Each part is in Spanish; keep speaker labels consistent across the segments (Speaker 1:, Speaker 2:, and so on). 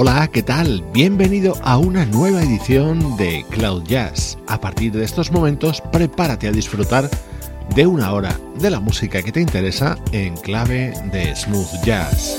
Speaker 1: Hola, ¿qué tal? Bienvenido a una nueva edición de Cloud Jazz. A partir de estos momentos, prepárate a disfrutar de una hora de la música que te interesa en clave de smooth jazz.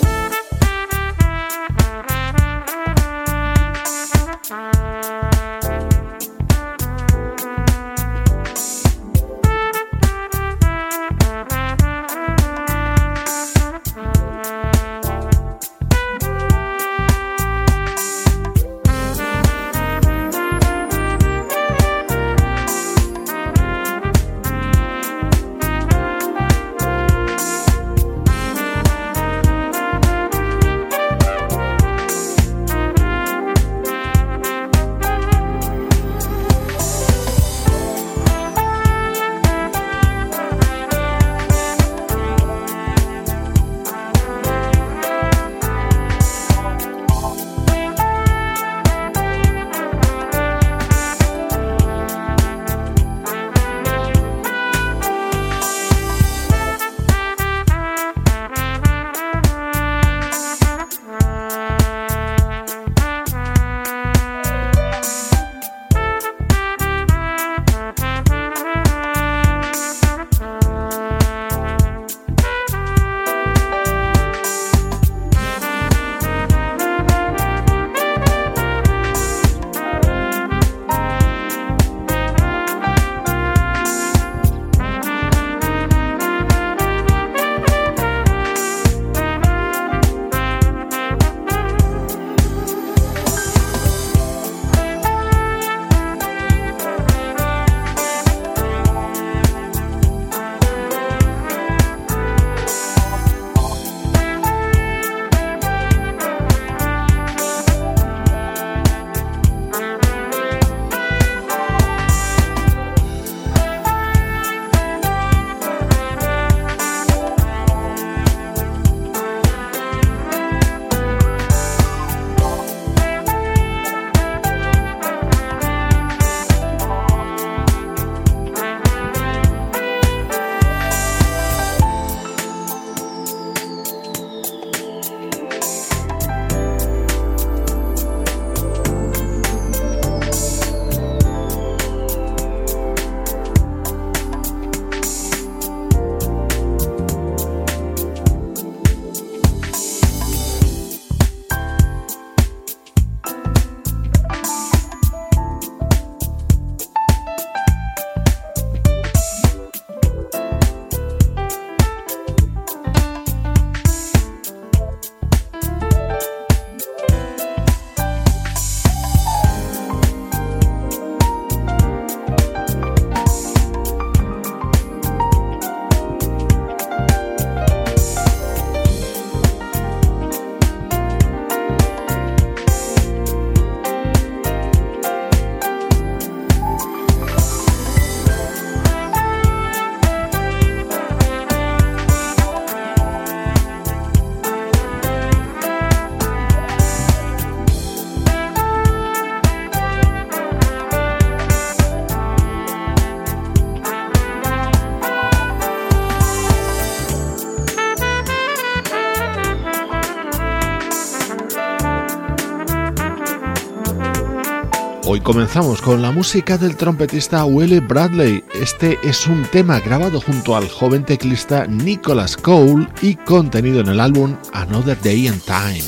Speaker 1: Comenzamos con la música del trompetista Willie Bradley. Este es un tema grabado junto al joven teclista Nicholas Cole y contenido en el álbum Another Day and Time.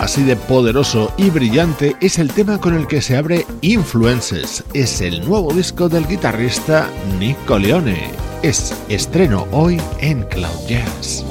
Speaker 1: así de poderoso y brillante es el tema con el que se abre Influences. Es el nuevo disco del guitarrista Nick Leone. Es estreno hoy en Cloud Jazz.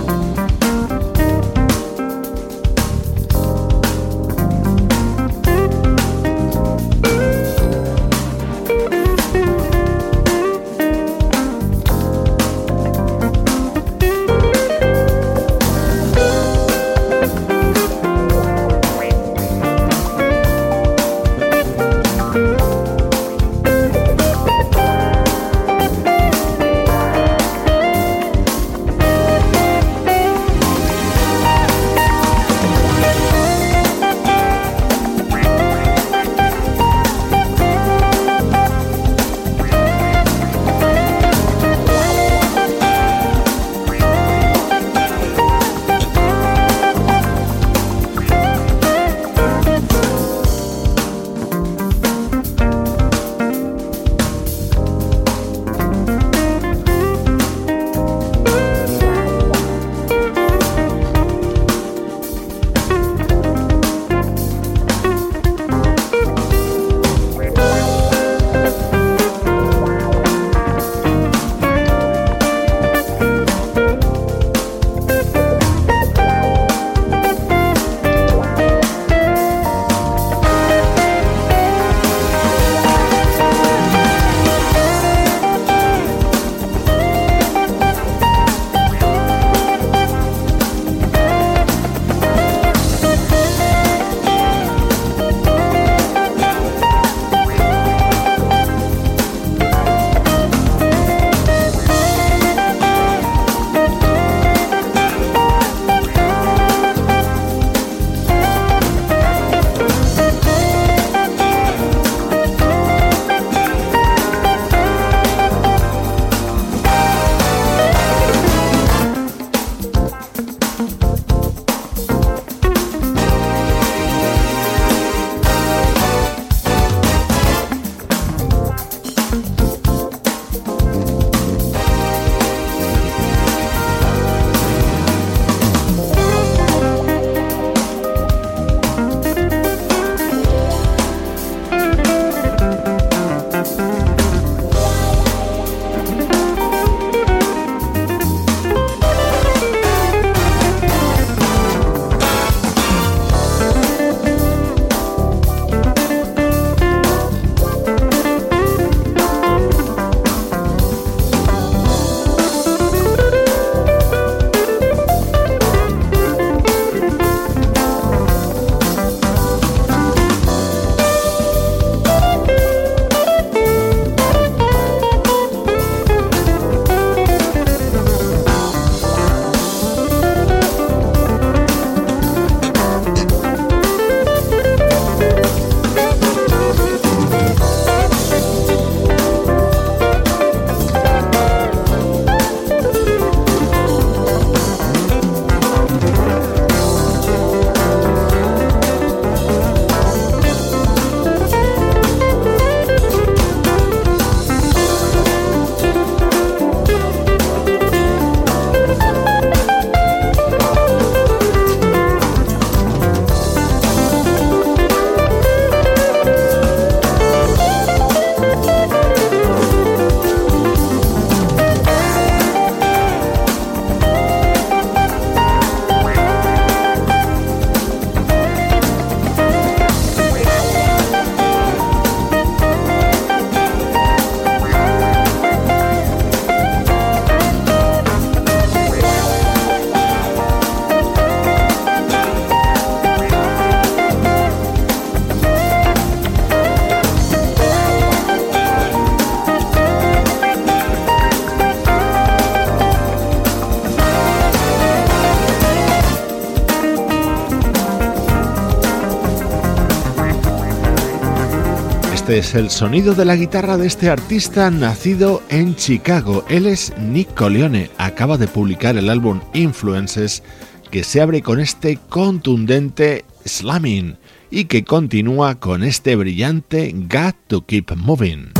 Speaker 1: Es el sonido de la guitarra de este artista nacido en Chicago. Él es Nick Coleone. Acaba de publicar el álbum Influences que se abre con este contundente slamming y que continúa con este brillante Got to Keep Moving.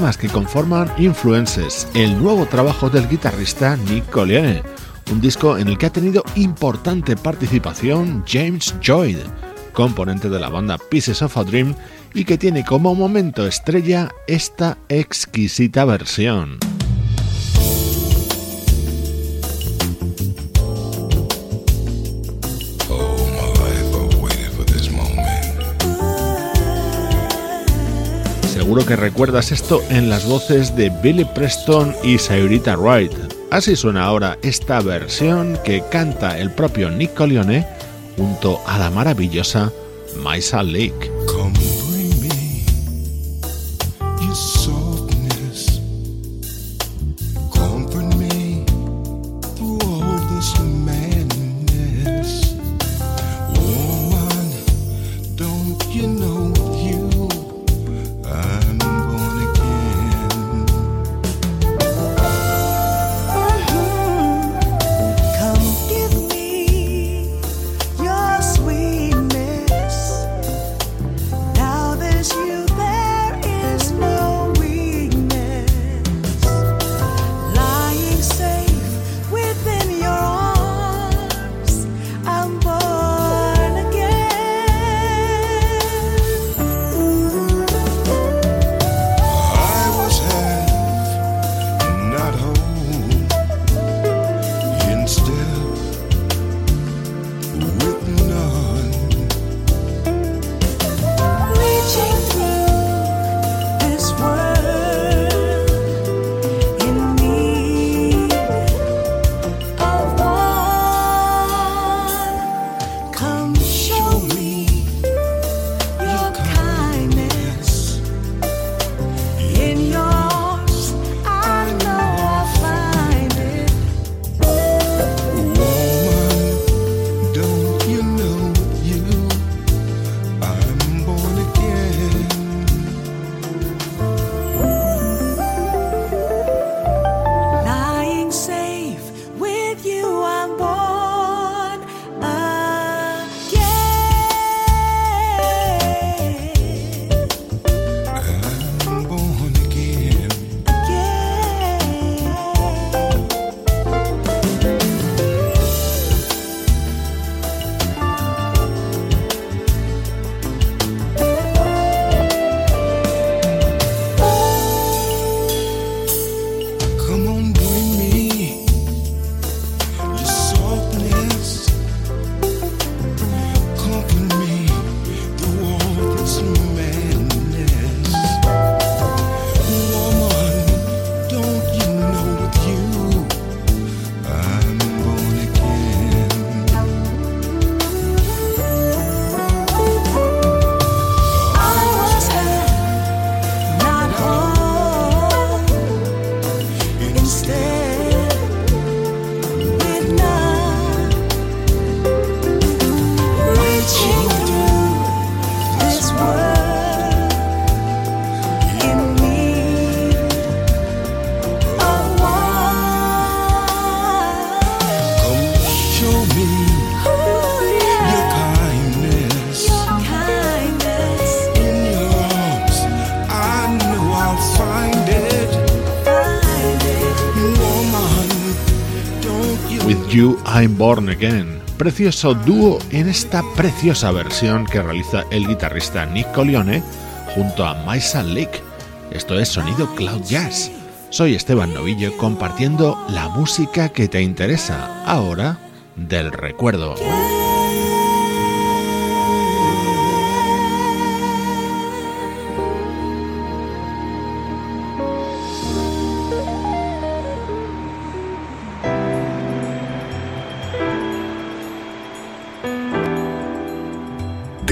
Speaker 1: Temas que conforman Influences, el nuevo trabajo del guitarrista Nick Collier, un disco en el que ha tenido importante participación James Joyd, componente de la banda Pieces of a Dream y que tiene como momento estrella esta exquisita versión.
Speaker 2: Seguro que recuerdas esto en las voces de Billy Preston y Sayrita Wright. Así suena ahora esta versión que canta el propio Nick Colione junto a la maravillosa Maisa Lake. Born Again, precioso dúo en esta preciosa versión que realiza el guitarrista Nick Colione junto a Maisa Lake. Esto es Sonido Cloud Jazz. Soy Esteban Novillo compartiendo la música que te interesa, ahora del recuerdo.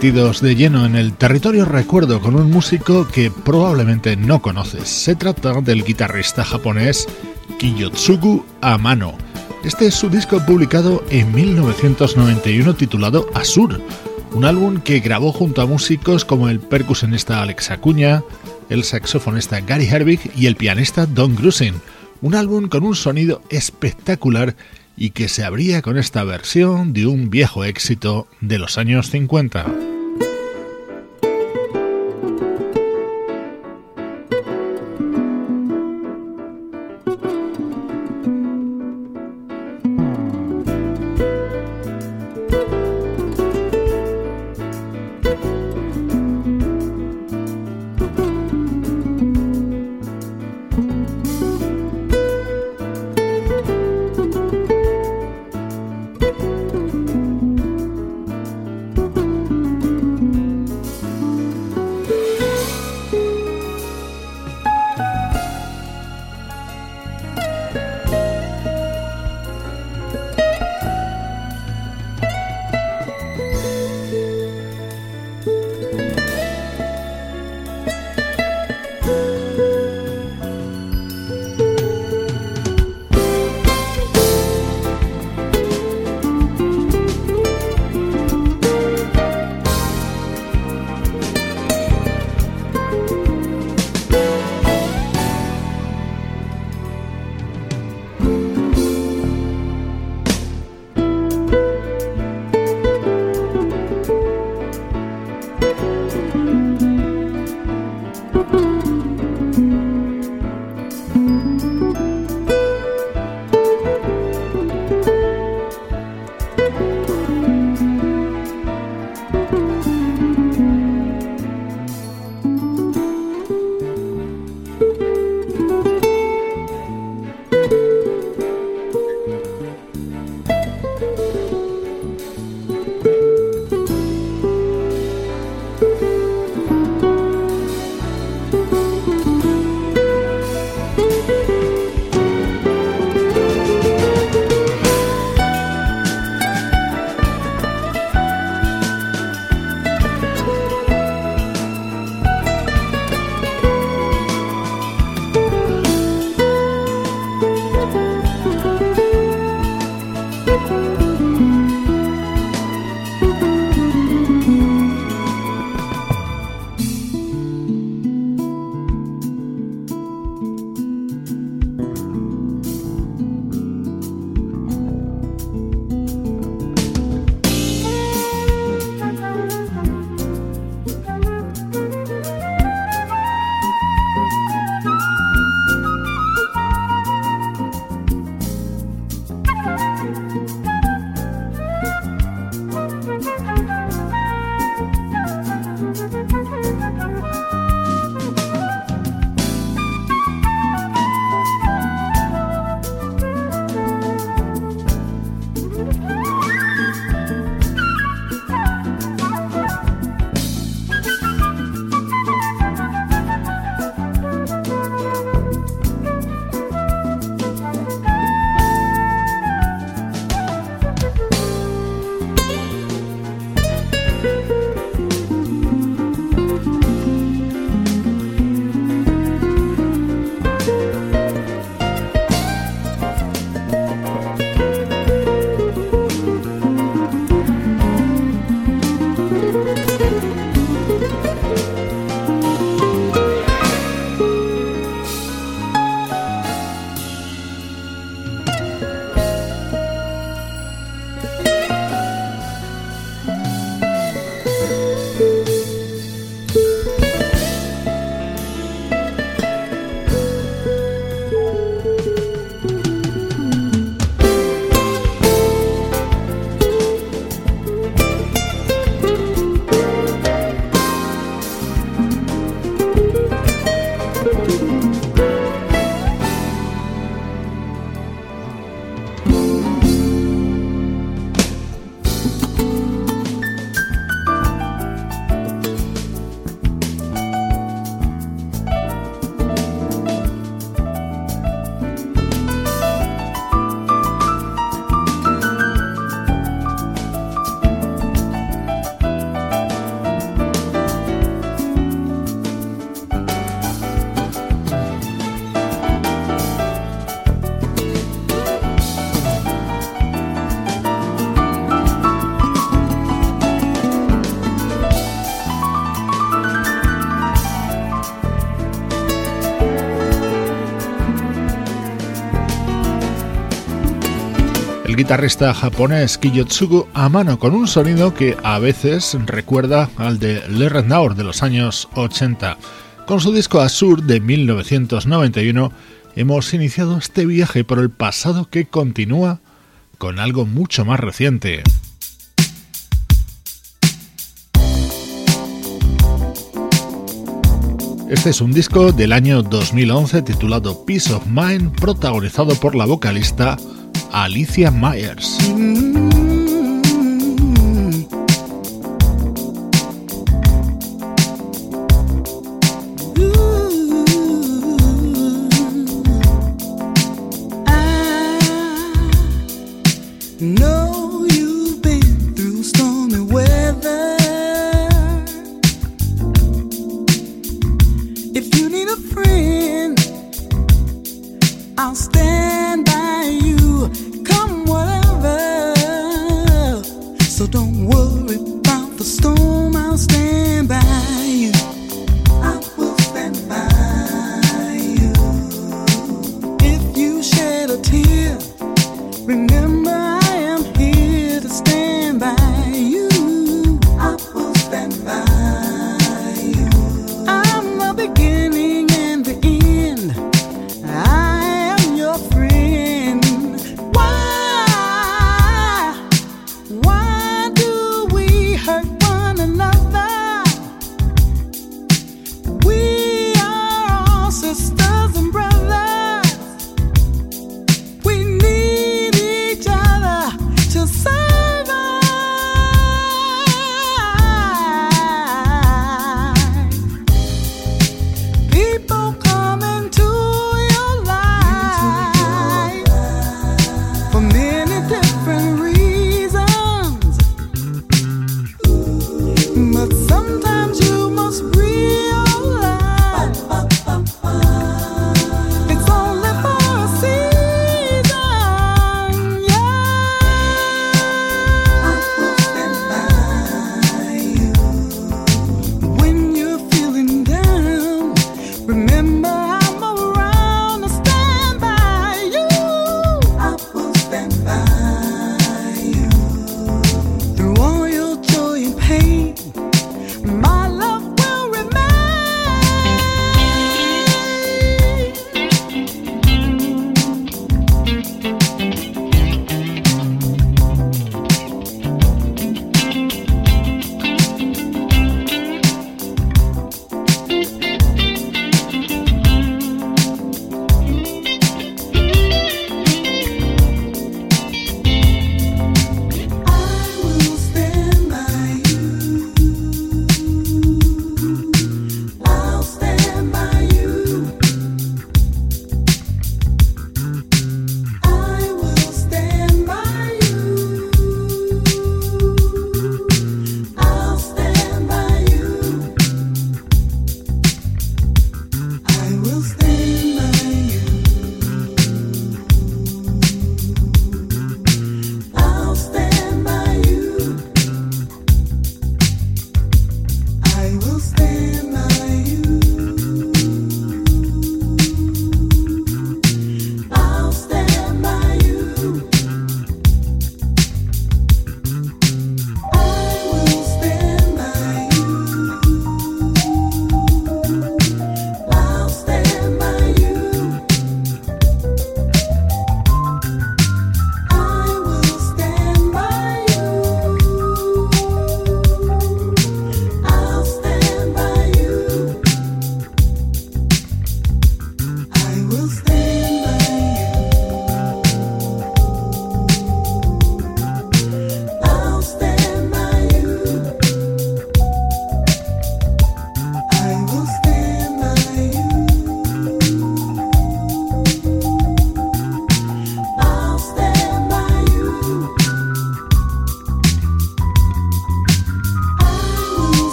Speaker 1: De lleno en el territorio recuerdo con un músico que probablemente no conoces. Se trata del guitarrista japonés Kiyotsugu Amano. Este es su disco publicado en 1991 titulado Asur, un álbum que grabó junto a músicos como el percusionista Alex Acuña, el saxofonista Gary Herbig y el pianista Don Grusin. Un álbum con un sonido espectacular y que se abría con esta versión de un viejo éxito de los años 50.
Speaker 2: Guitarrista japonés Kiyotsugu a mano con un sonido que a veces recuerda al de Le Naur de los años 80. Con su disco Azur de 1991 hemos iniciado este viaje por el pasado que continúa con algo mucho más reciente. Este es un disco del año 2011 titulado Peace of Mind, protagonizado por la vocalista Alicia Myers.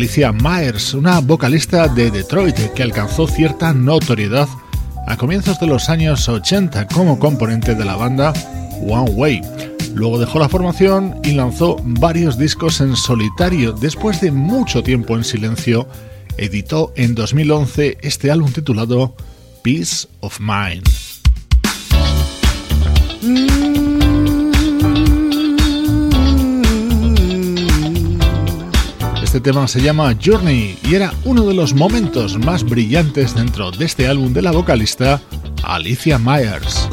Speaker 2: Alicia Myers, una vocalista de Detroit que alcanzó cierta notoriedad a comienzos de los años 80 como componente de la banda One Way. Luego dejó la formación y lanzó varios discos en solitario. Después de mucho tiempo en silencio, editó en 2011 este álbum titulado Peace of Mind. Este tema se llama Journey y era uno de los momentos más brillantes dentro de este álbum de la vocalista Alicia Myers.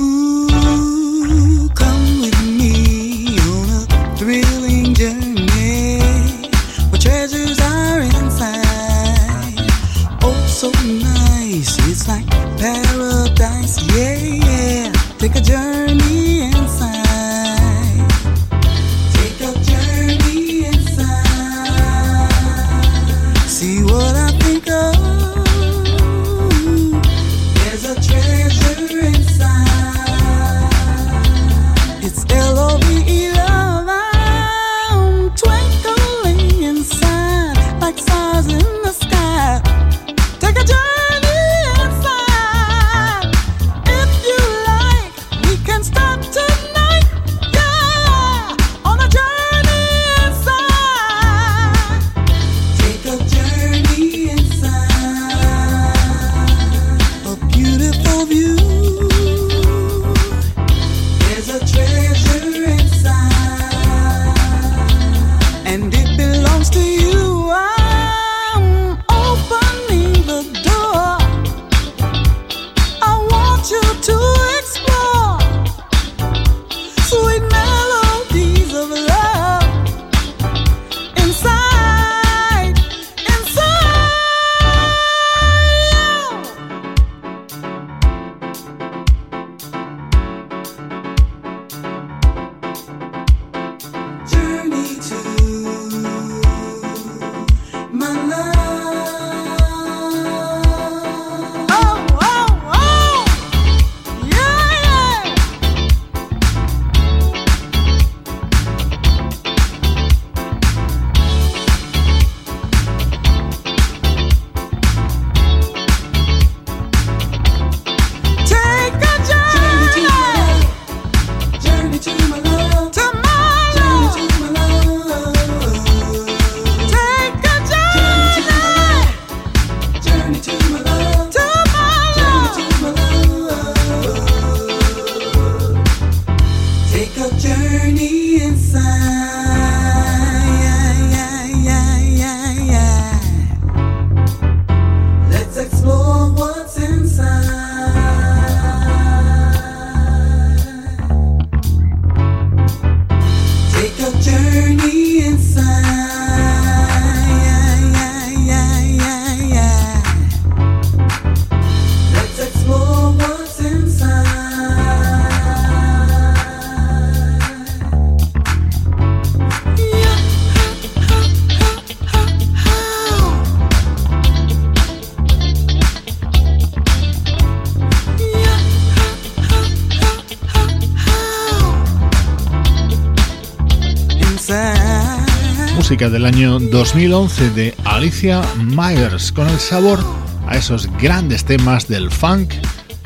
Speaker 2: Del año 2011 de Alicia Myers con el sabor a esos grandes temas del funk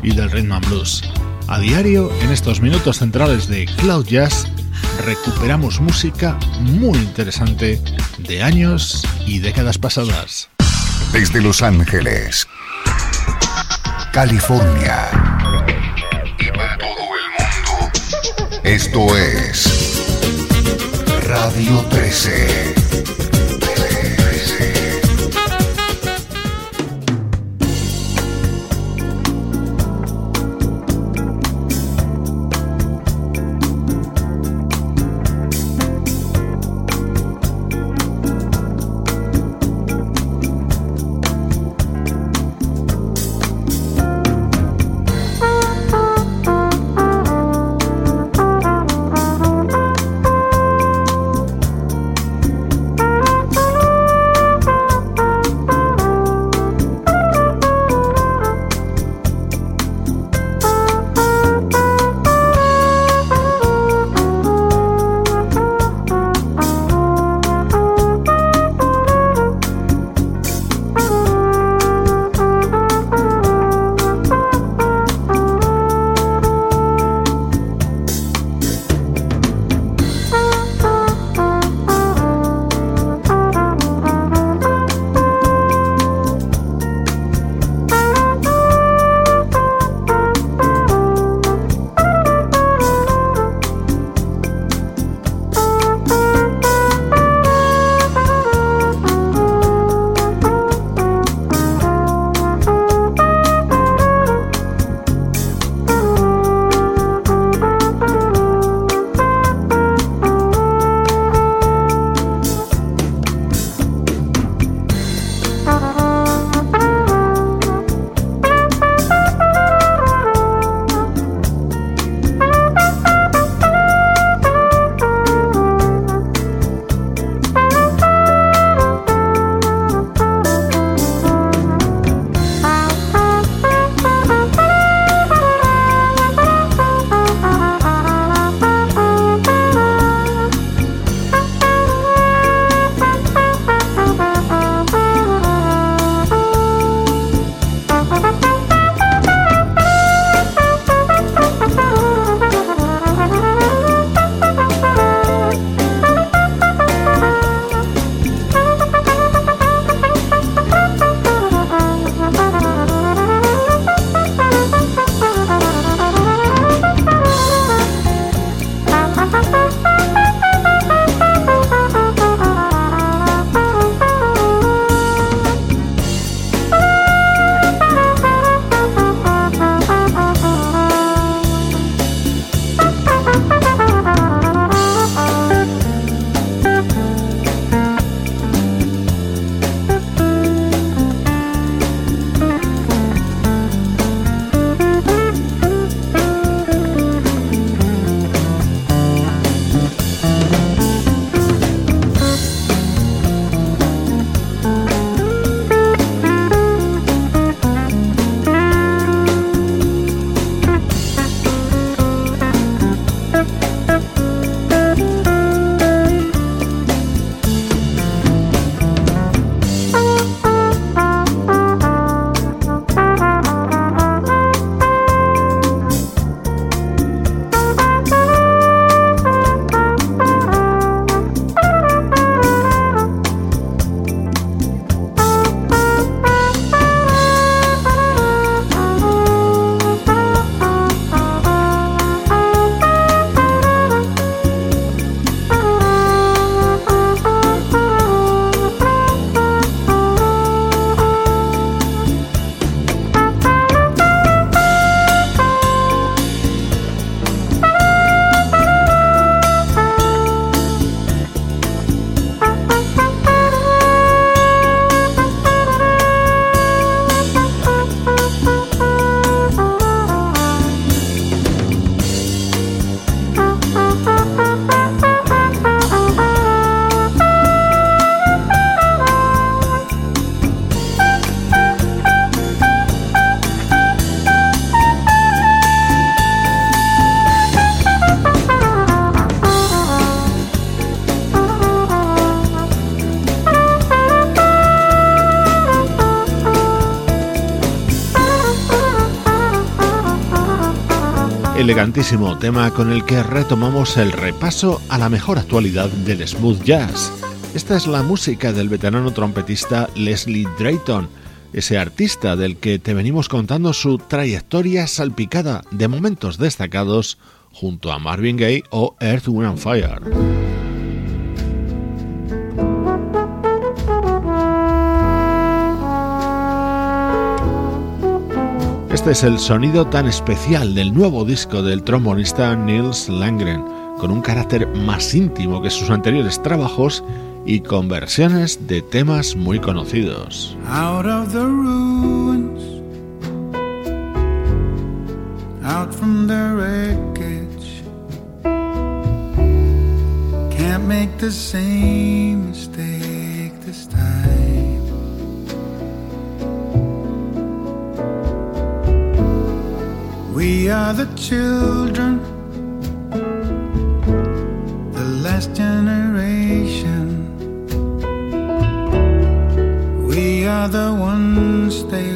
Speaker 2: y del rhythm and blues. A diario, en estos minutos centrales de Cloud Jazz, recuperamos música muy interesante de años y décadas pasadas.
Speaker 3: Desde Los Ángeles, California y para todo el mundo, esto es Radio 13. Bye.
Speaker 1: Elegantísimo tema con el que retomamos el repaso a la mejor actualidad del smooth jazz. Esta es la música del veterano trompetista Leslie Drayton, ese artista del que te venimos contando su trayectoria salpicada de momentos destacados junto a Marvin Gaye o Earth, Wind Fire. Este es el sonido tan especial del nuevo disco del trombonista Nils Langren, con un carácter más íntimo que sus anteriores trabajos y con versiones de temas muy conocidos.
Speaker 2: Out of the ruins, out from the wreckage, can't make the same mistake We are the children, the last generation. We are the ones they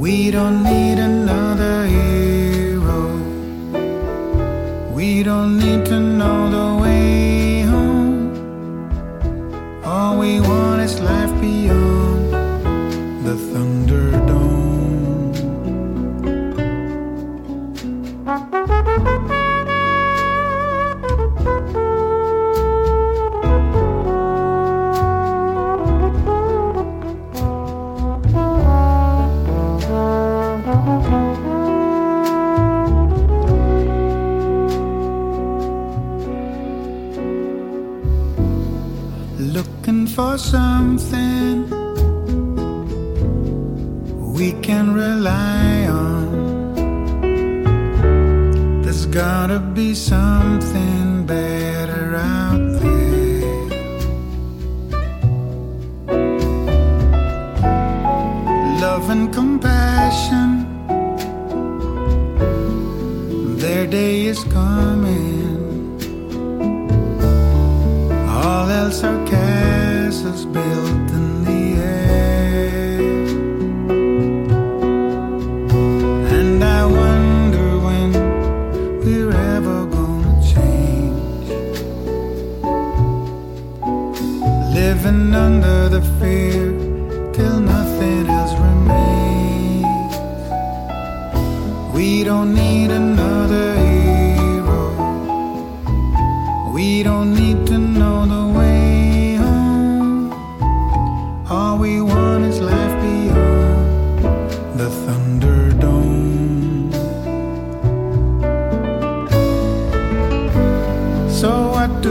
Speaker 2: We don't need another hero. We don't need to know the way home. All we want is life beyond something we can rely on. There's gotta be something better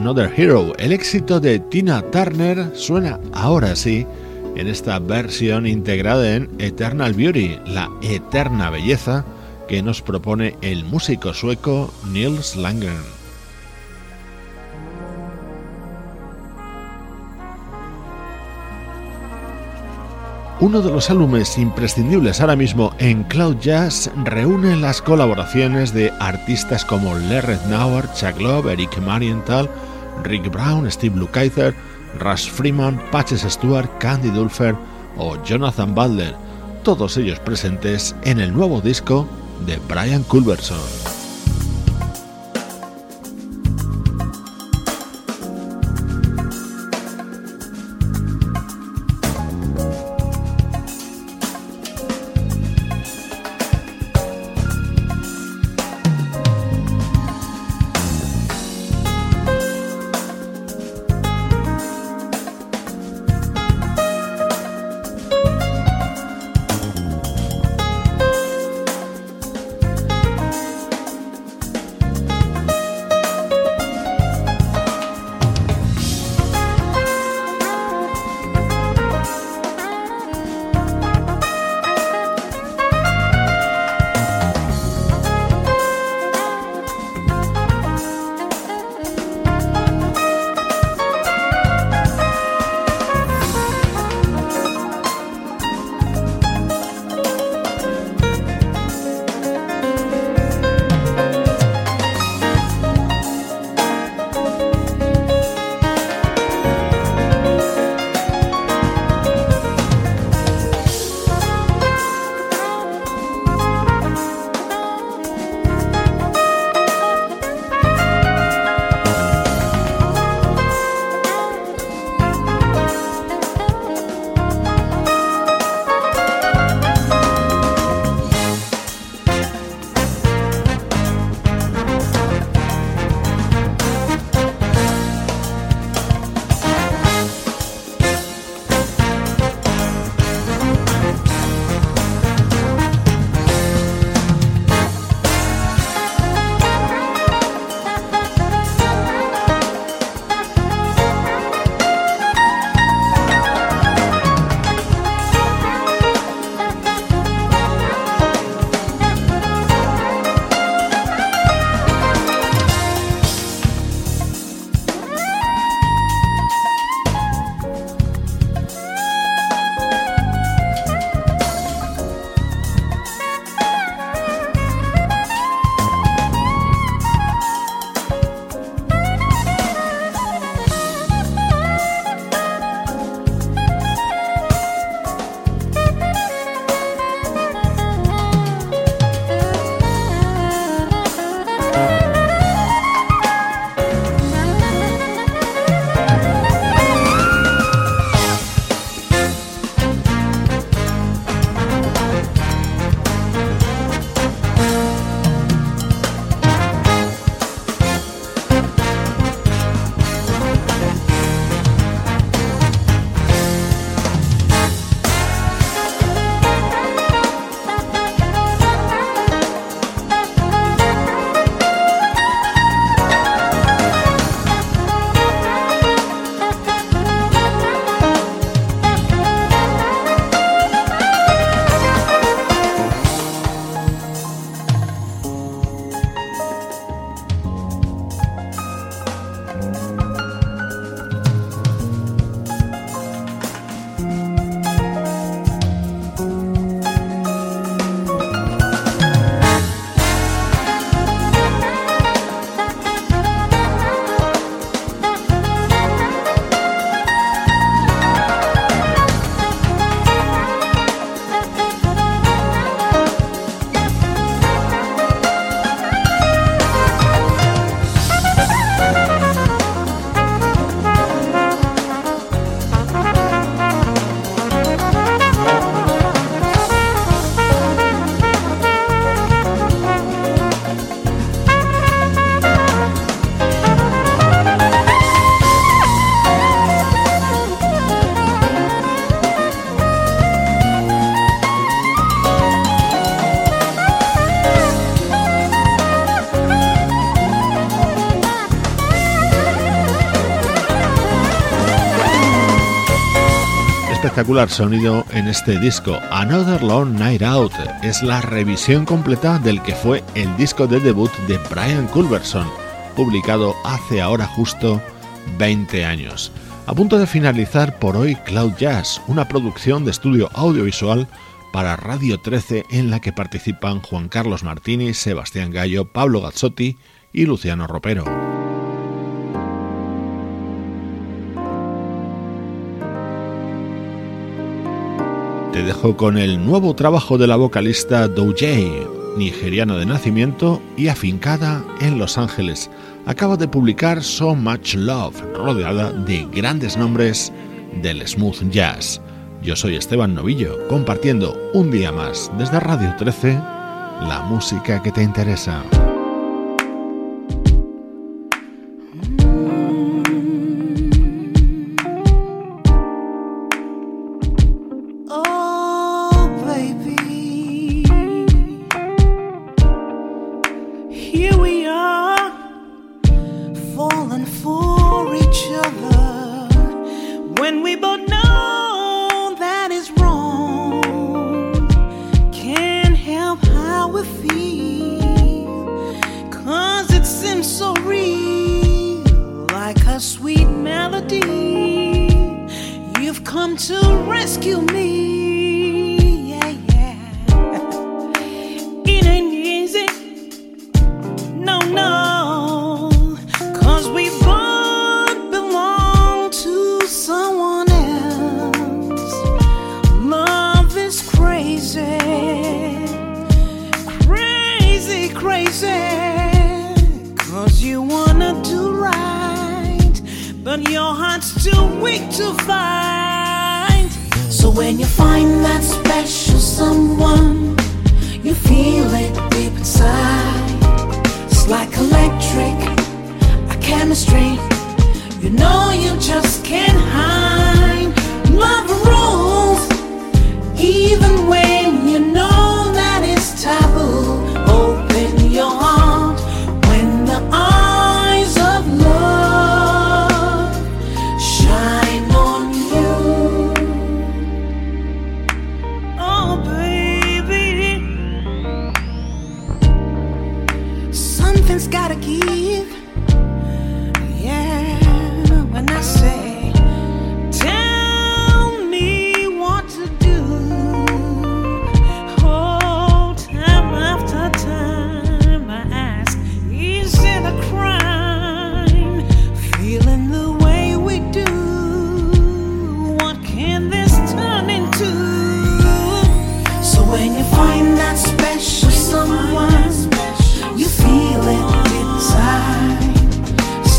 Speaker 2: Another Hero.
Speaker 1: El éxito de Tina Turner suena ahora sí en esta versión integrada en Eternal Beauty, la eterna belleza que nos propone el músico sueco Nils Landgren. Uno de los álbumes imprescindibles ahora mismo en Cloud Jazz reúne las colaboraciones de artistas como Larry Nauer, Chuck Love, Eric Marienthal, Rick Brown, Steve Lukather, Russ Freeman, Patches Stewart, Candy Dulfer o Jonathan Butler, todos ellos presentes en el nuevo disco de Brian Culberson. Espectacular sonido en este disco. Another Long Night Out es la revisión completa del que fue el disco de debut de Brian Culberson, publicado hace ahora justo 20 años.
Speaker 2: A punto de finalizar por hoy Cloud Jazz, una producción de estudio audiovisual para Radio 13 en la que participan Juan Carlos Martini, Sebastián Gallo, Pablo Gazzotti y Luciano Ropero. Con el nuevo trabajo de la vocalista Doujay, nigeriana de nacimiento y afincada en Los Ángeles. Acaba de publicar So Much Love, rodeada de grandes nombres del smooth jazz. Yo soy Esteban Novillo, compartiendo un día más desde Radio 13 la música que te interesa. to rescue me.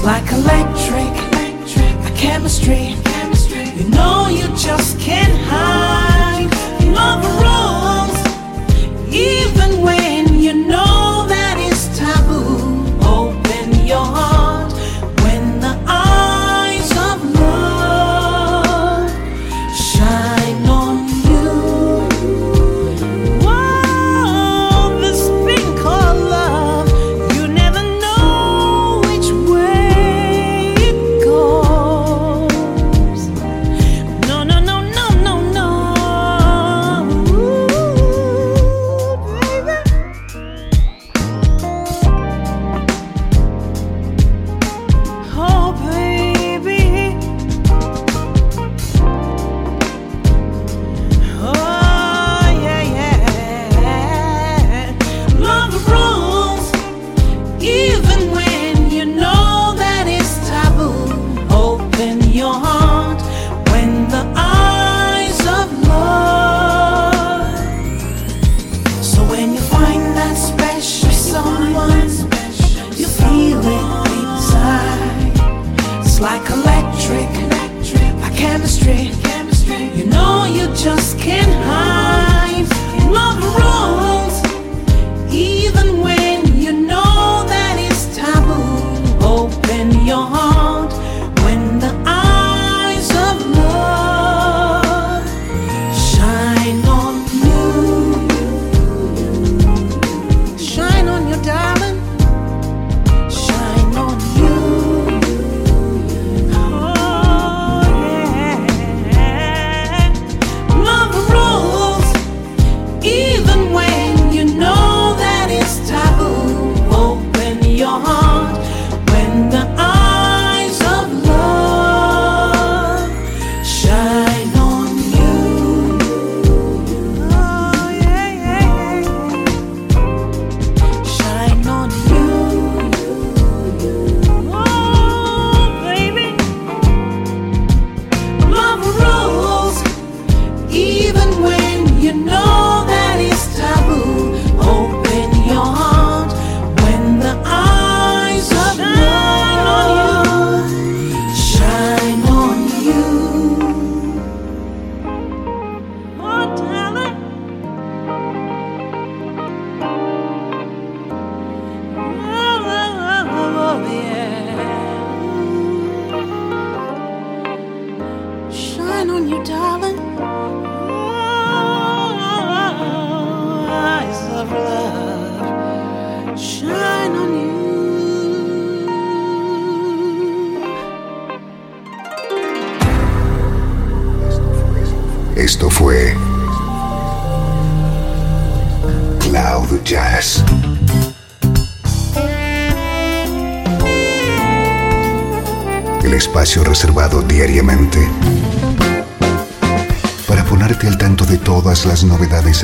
Speaker 2: like a lady.